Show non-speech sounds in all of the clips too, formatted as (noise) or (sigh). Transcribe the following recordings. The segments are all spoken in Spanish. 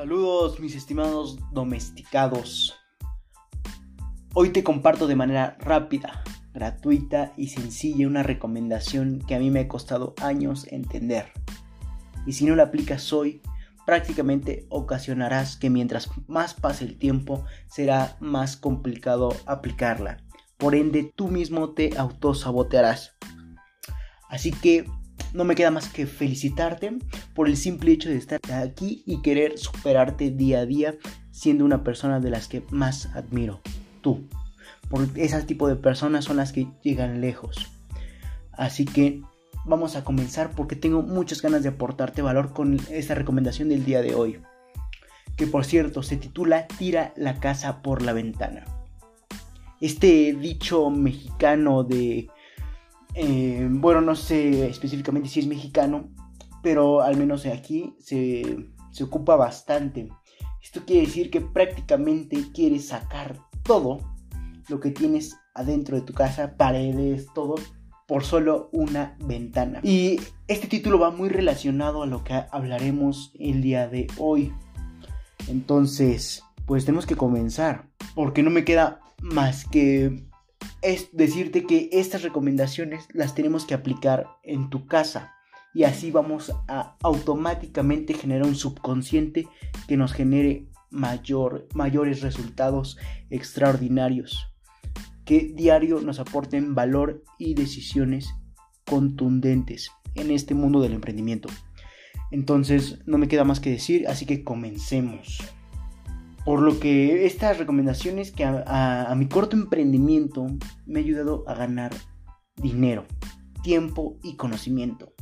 Saludos mis estimados domesticados. Hoy te comparto de manera rápida, gratuita y sencilla una recomendación que a mí me ha costado años entender. Y si no la aplicas hoy, prácticamente ocasionarás que mientras más pase el tiempo será más complicado aplicarla. Por ende, tú mismo te autosabotearás. Así que no me queda más que felicitarte por el simple hecho de estar aquí y querer superarte día a día siendo una persona de las que más admiro, tú. Por ese tipo de personas son las que llegan lejos. Así que vamos a comenzar porque tengo muchas ganas de aportarte valor con esta recomendación del día de hoy. Que por cierto se titula Tira la casa por la ventana. Este dicho mexicano de eh, bueno, no sé específicamente si es mexicano, pero al menos aquí se, se ocupa bastante. Esto quiere decir que prácticamente quieres sacar todo lo que tienes adentro de tu casa, paredes, todo, por solo una ventana. Y este título va muy relacionado a lo que hablaremos el día de hoy. Entonces, pues tenemos que comenzar, porque no me queda más que es decirte que estas recomendaciones las tenemos que aplicar en tu casa y así vamos a automáticamente generar un subconsciente que nos genere mayor, mayores resultados extraordinarios que diario nos aporten valor y decisiones contundentes en este mundo del emprendimiento. Entonces no me queda más que decir, así que comencemos. Por lo que estas recomendaciones que a, mi corto emprendimiento me ha ayudado a ganar dinero, tiempo y conocimiento.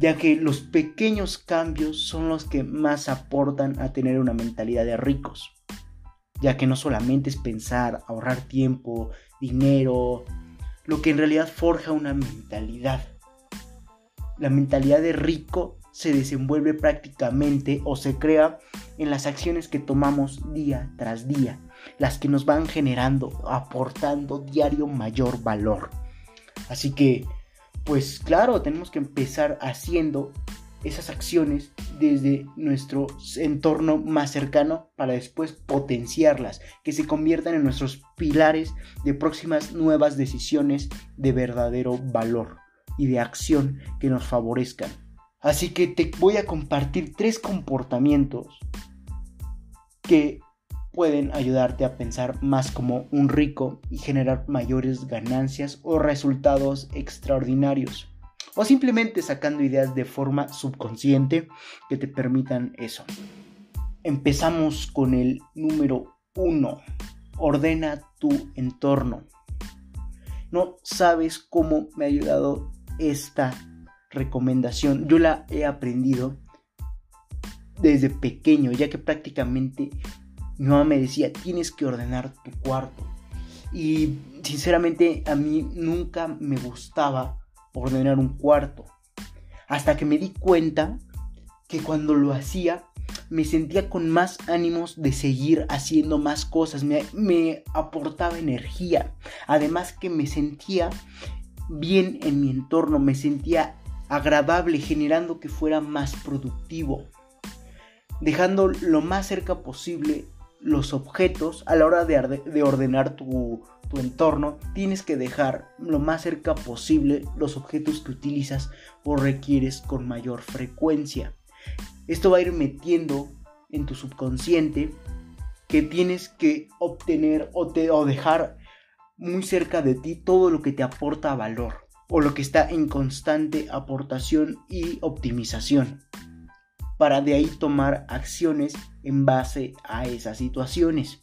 Ya que los pequeños cambios son los que más aportan a tener una mentalidad de ricos. Ya que no solamente es pensar, ahorrar tiempo, dinero, lo que en realidad forja una mentalidad. La mentalidad de rico se desenvuelve prácticamente o se crea en las acciones que tomamos día tras día, las que nos van generando, aportando diario mayor valor. Así que, pues claro, tenemos que empezar haciendo esas acciones desde nuestro entorno más cercano para después potenciarlas, que se conviertan en nuestros pilares de próximas nuevas decisiones de verdadero valor y de acción que nos favorezcan. Así que te voy a compartir tres comportamientos que pueden ayudarte a pensar más como un rico y generar mayores ganancias o resultados extraordinarios. O simplemente sacando ideas de forma subconsciente que te permitan eso. Empezamos con el número uno. Ordena tu entorno. No sabes cómo me ha ayudado esta recomendación. Yo la he aprendido desde pequeño, ya que prácticamente mi mamá me decía, tienes que ordenar tu cuarto. Y sinceramente a mí nunca me gustaba ordenar un cuarto. Hasta que me di cuenta que cuando lo hacía me sentía con más ánimos de seguir haciendo más cosas, me, me, aportaba energía, además que me sentía bien en mi entorno, me sentía agradable, generando que fuera más productivo, dejando lo más cerca posible los objetos a la hora de, ordenar tu, tu entorno, tienes que dejar lo más cerca posible los objetos que utilizas o requieres con mayor frecuencia. Esto va a ir metiendo en tu subconsciente que tienes que obtener o, te, o dejar muy cerca de ti todo lo que te aporta valor o lo que está en constante aportación y optimización, para de ahí tomar acciones en base a esas situaciones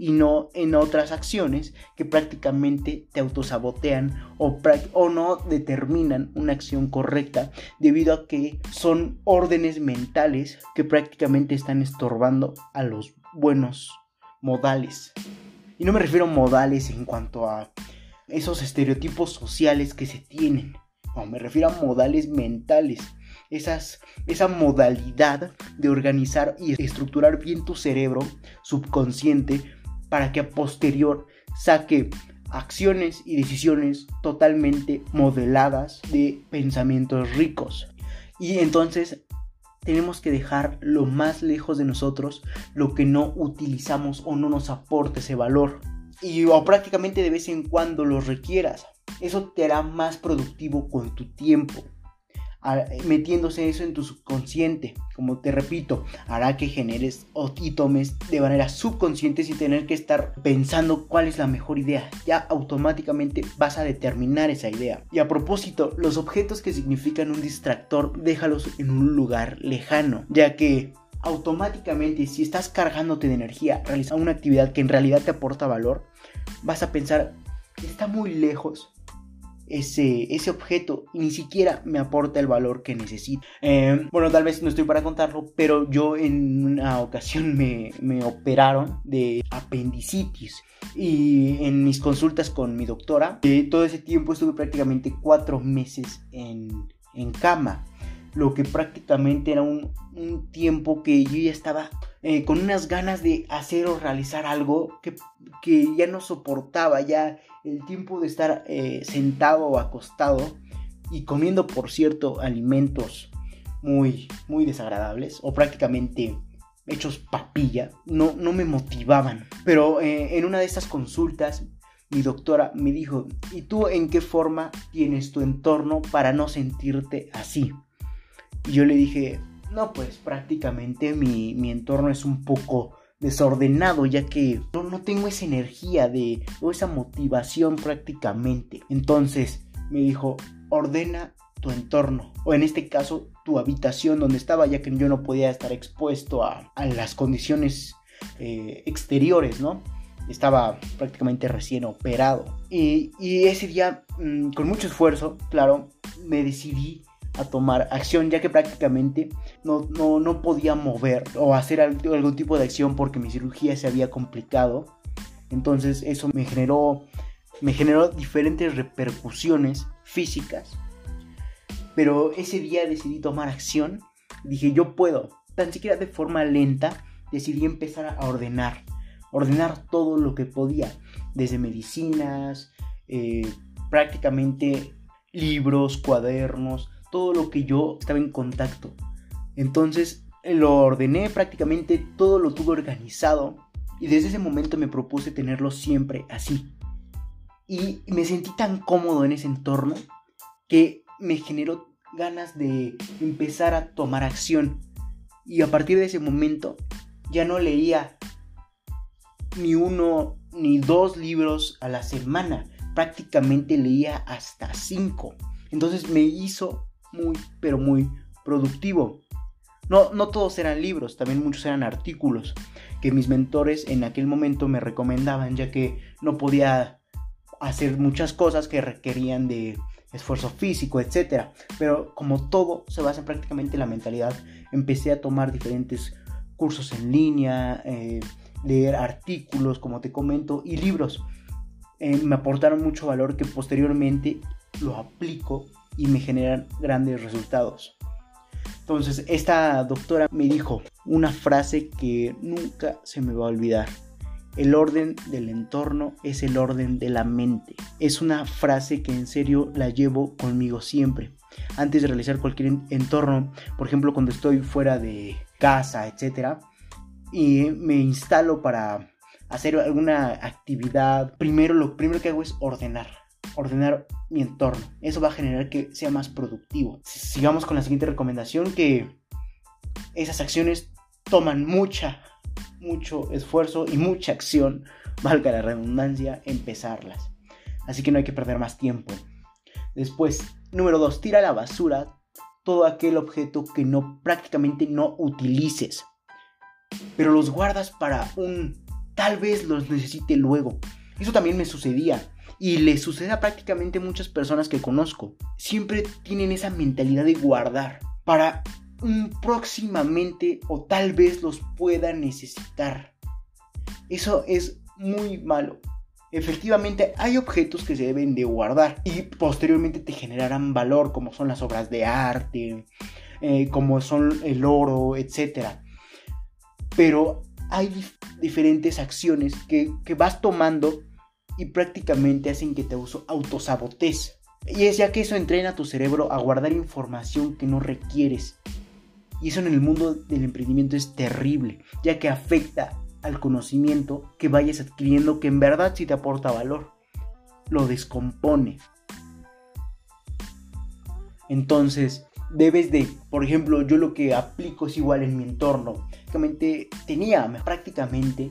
y no en otras acciones que prácticamente te autosabotean o, o no determinan una acción correcta debido a que son órdenes mentales que prácticamente están estorbando a los buenos modales. Y no me refiero a modales en cuanto a esos estereotipos sociales que se tienen. No, me refiero a modales mentales. Esa modalidad de organizar y estructurar bien tu cerebro subconsciente para que a posterior saque acciones y decisiones totalmente modeladas de pensamientos ricos. Y entonces tenemos que dejar lo más lejos de nosotros lo que no utilizamos o no nos aporte ese valor. Y o prácticamente de vez en cuando lo requieras. Eso te hará más productivo con tu tiempo metiéndose eso en tu subconsciente. Como te repito, hará que generes y tomes de manera subconsciente sin tener que estar pensando cuál es la mejor idea. Ya automáticamente vas a determinar esa idea. Y a propósito, los objetos que significan un distractor, déjalos en un lugar lejano, ya que automáticamente si estás cargándote de energía realizando una actividad que en realidad te aporta valor, vas a pensar, está muy lejos, ese, ese objeto ni siquiera me aporta el valor que necesito. Eh, bueno, tal vez no estoy para contarlo, pero yo en una ocasión me, me operaron de apendicitis y en mis consultas con mi doctora, eh, todo ese tiempo estuve prácticamente cuatro meses en, en cama lo que prácticamente era un, un, tiempo que yo ya estaba eh, con unas ganas de hacer o realizar algo que, que ya no soportaba, ya el tiempo de estar eh, sentado o acostado y comiendo, por cierto, alimentos muy, muy desagradables o prácticamente hechos papilla, no, no me motivaban. Pero eh, en una de estas consultas, mi doctora me dijo, ¿y tú en qué forma tienes tu entorno para no sentirte así? Y yo le dije, no, pues prácticamente mi, mi entorno es un poco desordenado ya que no, tengo esa energía de o esa motivación prácticamente. Entonces me dijo, ordena tu entorno o en este caso tu habitación donde estaba ya que yo no podía estar expuesto a, las condiciones eh, exteriores, ¿no? Estaba prácticamente recién operado. Y, ese día, mm, con mucho esfuerzo, claro, me decidí a tomar acción ya que prácticamente no, no, podía mover o hacer algún tipo de acción porque mi cirugía se había complicado. Entonces eso me generó, me generó diferentes repercusiones físicas. Pero ese día decidí tomar acción. Dije yo puedo. Tan siquiera de forma lenta decidí empezar a ordenar. Ordenar todo lo que podía. Desde medicinas, eh, prácticamente libros, cuadernos, todo lo que yo estaba en contacto. Entonces lo ordené prácticamente, todo lo tuve organizado y desde ese momento me propuse tenerlo siempre así. Y me sentí tan cómodo en ese entorno que me generó ganas de empezar a tomar acción. Y a partir de ese momento ya no leía ni uno ni dos libros a la semana. Prácticamente leía hasta cinco. Entonces me hizo muy, pero muy productivo. No, no todos eran libros, también muchos eran artículos que mis mentores en aquel momento me recomendaban, ya que no podía hacer muchas cosas que requerían de esfuerzo físico, etc. Pero como todo se basa prácticamente en la mentalidad, empecé a tomar diferentes cursos en línea, eh, leer artículos, como te comento, y libros. Eh, me aportaron mucho valor que posteriormente lo aplico y me generan grandes resultados. Entonces, esta doctora me dijo una frase que nunca se me va a olvidar. El orden del entorno es el orden de la mente. Es una frase que en serio la llevo conmigo siempre. Antes de realizar cualquier entorno, por ejemplo, cuando estoy fuera de casa, etc. Y me instalo para hacer alguna actividad, primero lo primero que hago es ordenar ordenar mi entorno. Eso va a generar que sea más productivo. Sigamos con la siguiente recomendación que esas acciones toman mucha, mucho esfuerzo y mucha acción, (laughs) valga la redundancia, empezarlas. Así que no hay que perder más tiempo. Después, número 2, tira a la basura todo aquel objeto que no prácticamente no utilices. Pero los guardas para un tal vez los necesite luego. Eso también me sucedía y le sucede a prácticamente muchas personas que conozco. Siempre tienen esa mentalidad de guardar para un próximamente o tal vez los pueda necesitar. Eso es muy malo. Efectivamente hay objetos que se deben de guardar y posteriormente te generarán valor como son las obras de arte, eh, como son el oro, etc. Pero hay diferentes acciones que, que vas tomando y prácticamente hacen que te autosabotes. Y es ya que eso entrena a tu cerebro a guardar información que no requieres. Y eso en el mundo del emprendimiento es terrible, ya que afecta al conocimiento que vayas adquiriendo que en verdad sí te aporta valor. Lo descompone. Entonces, debes de, por ejemplo, yo lo que aplico es igual en mi entorno. Prácticamente tenía prácticamente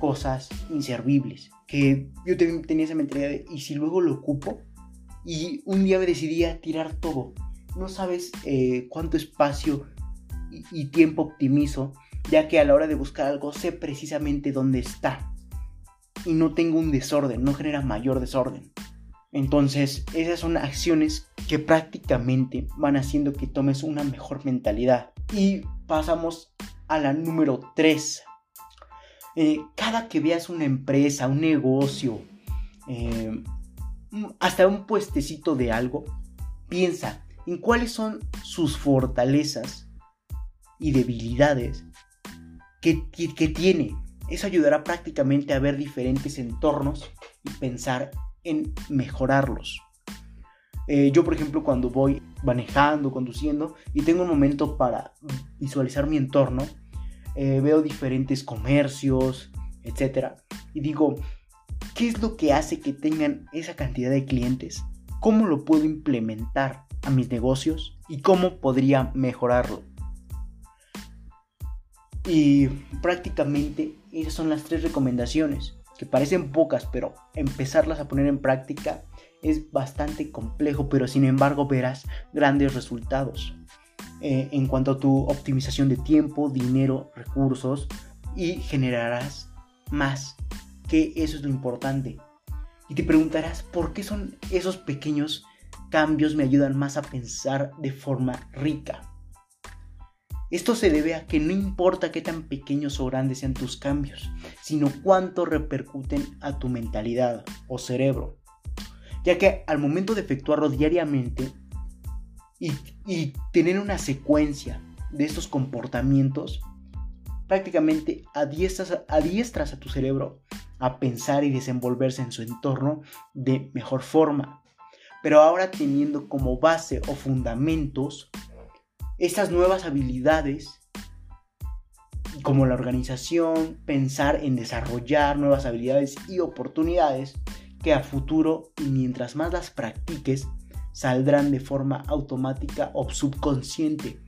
cosas inservibles. Que yo tenía esa mentalidad de, ¿y si luego lo ocupo? Y un día me decidí a tirar todo. No sabes eh, cuánto espacio y, tiempo optimizo, ya que a la hora de buscar algo sé precisamente dónde está. Y no tengo un desorden, no genera mayor desorden. Entonces, esas son acciones que prácticamente van haciendo que tomes una mejor mentalidad. Y pasamos a la número 3. Eh, cada que veas una empresa, un negocio, eh, hasta un puestecito de algo, piensa en cuáles son sus fortalezas y debilidades que, tiene. Eso ayudará prácticamente a ver diferentes entornos y pensar en mejorarlos. Eh, yo, por ejemplo, cuando voy manejando, conduciendo y tengo un momento para visualizar mi entorno, eh, veo diferentes comercios, etc. Y digo, ¿qué es lo que hace que tengan esa cantidad de clientes? ¿Cómo lo puedo implementar a mis negocios? ¿Y cómo podría mejorarlo? Y prácticamente esas son las tres recomendaciones, que parecen pocas, pero empezarlas a poner en práctica es bastante complejo, pero sin embargo verás grandes resultados eh, en cuanto a tu optimización de tiempo, dinero, recursos y generarás más, que eso es lo importante. Y te preguntarás, ¿por qué son esos pequeños cambios me ayudan más a pensar de forma rica? Esto se debe a que no importa qué tan pequeños o grandes sean tus cambios, sino cuánto repercuten a tu mentalidad o cerebro. Ya que al momento de efectuarlo diariamente y, tener una secuencia de estos comportamientos, prácticamente adiestras, adiestras a tu cerebro a pensar y desenvolverse en su entorno de mejor forma. Pero ahora teniendo como base o fundamentos estas nuevas habilidades como la organización, pensar en desarrollar nuevas habilidades y oportunidades que a futuro y mientras más las practiques saldrán de forma automática o subconsciente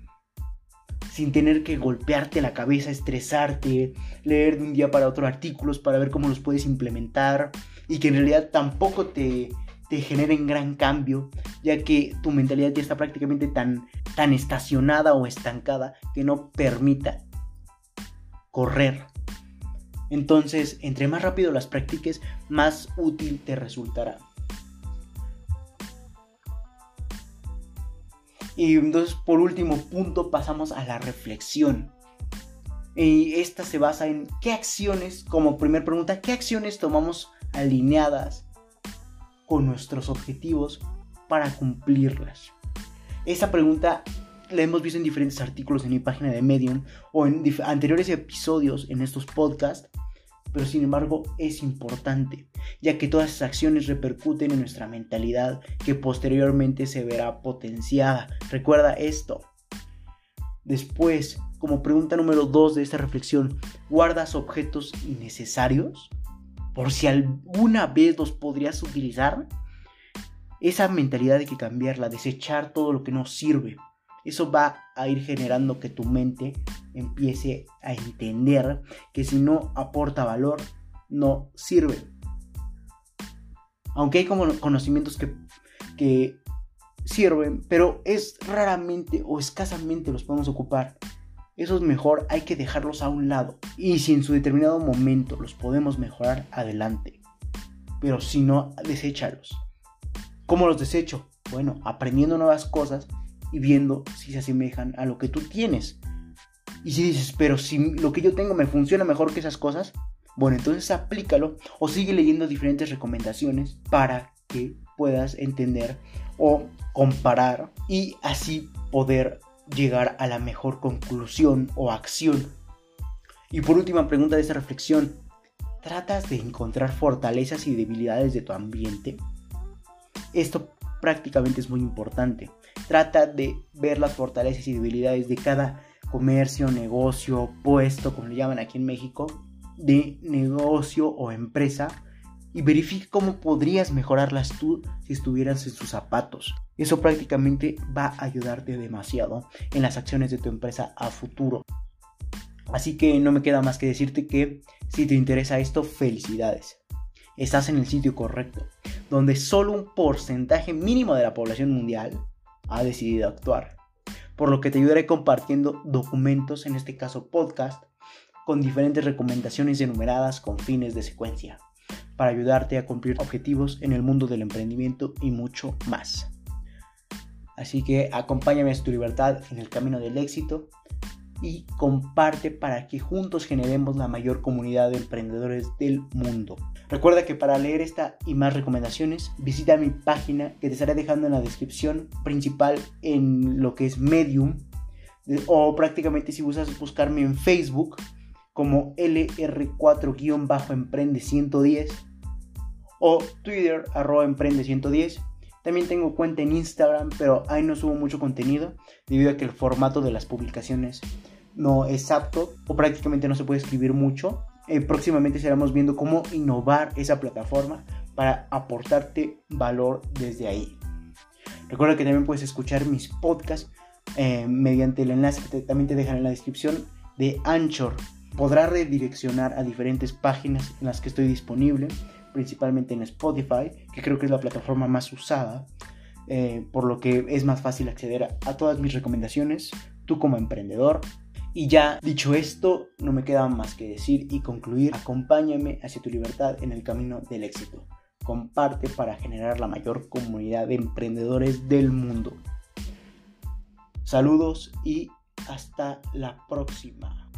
sin tener que golpearte la cabeza, estresarte, leer de un día para otro artículos para ver cómo los puedes implementar y que en realidad tampoco te, te generen gran cambio, ya que tu mentalidad ya está prácticamente tan, tan estacionada o estancada que no permita correr. Entonces, entre más rápido las practiques, más útil te resultará. Y entonces, por último punto, pasamos a la reflexión. Y esta se basa en qué acciones, como primera pregunta, qué acciones tomamos alineadas con nuestros objetivos para cumplirlas? Esa pregunta la hemos visto en diferentes artículos en mi página de Medium o en anteriores episodios en estos podcasts, pero sin embargo es importante, ya que todas esas acciones repercuten en nuestra mentalidad que posteriormente se verá potenciada. Recuerda esto. Después, como pregunta número 2 de esta reflexión, ¿guardas objetos innecesarios? por si alguna vez los podrías utilizar. Esa mentalidad de que cambiarla, desechar todo lo que no sirve. Eso va a ir generando que tu mente empiece a entender que si no aporta valor, no sirve. Aunque hay como conocimientos que, que sirven, pero es raramente o escasamente los podemos ocupar eso es mejor hay que dejarlos a un lado. Y si en su determinado momento los podemos mejorar, adelante. Pero si no, deséchalos. ¿Cómo los desecho? Bueno, aprendiendo nuevas cosas y viendo si se asemejan a lo que tú tienes. Y si dices, pero si lo que yo tengo me funciona mejor que esas cosas, bueno, entonces aplícalo o sigue leyendo diferentes recomendaciones para que puedas entender o comparar y así poder llegar a la mejor conclusión o acción. Y por última pregunta de esta reflexión, ¿tratas de encontrar fortalezas y debilidades de tu ambiente? Esto prácticamente es muy importante. Trata de ver las fortalezas y debilidades de cada comercio, negocio, puesto, como le llaman aquí en México, de negocio o empresa y verifique cómo podrías mejorarlas tú si estuvieras en sus zapatos. Eso prácticamente va a ayudarte demasiado en las acciones de tu empresa a futuro. Así que no me queda más que decirte que si te interesa esto, felicidades. Estás en el sitio correcto, donde solo un porcentaje mínimo de la población mundial ha decidido actuar. Por lo que te ayudaré compartiendo documentos, en este caso podcast, con diferentes recomendaciones enumeradas con fines de secuencia, para ayudarte a cumplir objetivos en el mundo del emprendimiento y mucho más. Así que acompáñame a tu libertad en el camino del éxito y comparte para que juntos generemos la mayor comunidad de emprendedores del mundo. Recuerda que para leer esta y más recomendaciones, visita mi página que te estaré dejando en la descripción principal en lo que es Medium o prácticamente si usas buscarme en Facebook como LR4-Emprende 110 o Twitter arroba Emprende 110. También tengo cuenta en Instagram, pero ahí no subo mucho contenido debido a que el formato de las publicaciones no es apto o prácticamente no se puede escribir mucho. Eh, próximamente estaremos viendo cómo innovar esa plataforma para aportarte valor desde ahí. Recuerda que también puedes escuchar mis podcasts eh, mediante el enlace que también te dejan en la descripción de Anchor. Podrá redireccionar a diferentes páginas en las que estoy disponible, principalmente en Spotify, que creo que es la plataforma más usada, eh, por lo que es más fácil acceder a todas mis recomendaciones, tú como emprendedor y ya dicho esto, no me queda más que decir y concluir, acompáñame hacia tu libertad en el camino del éxito. Comparte para generar la mayor comunidad de emprendedores del mundo. Saludos y hasta la próxima.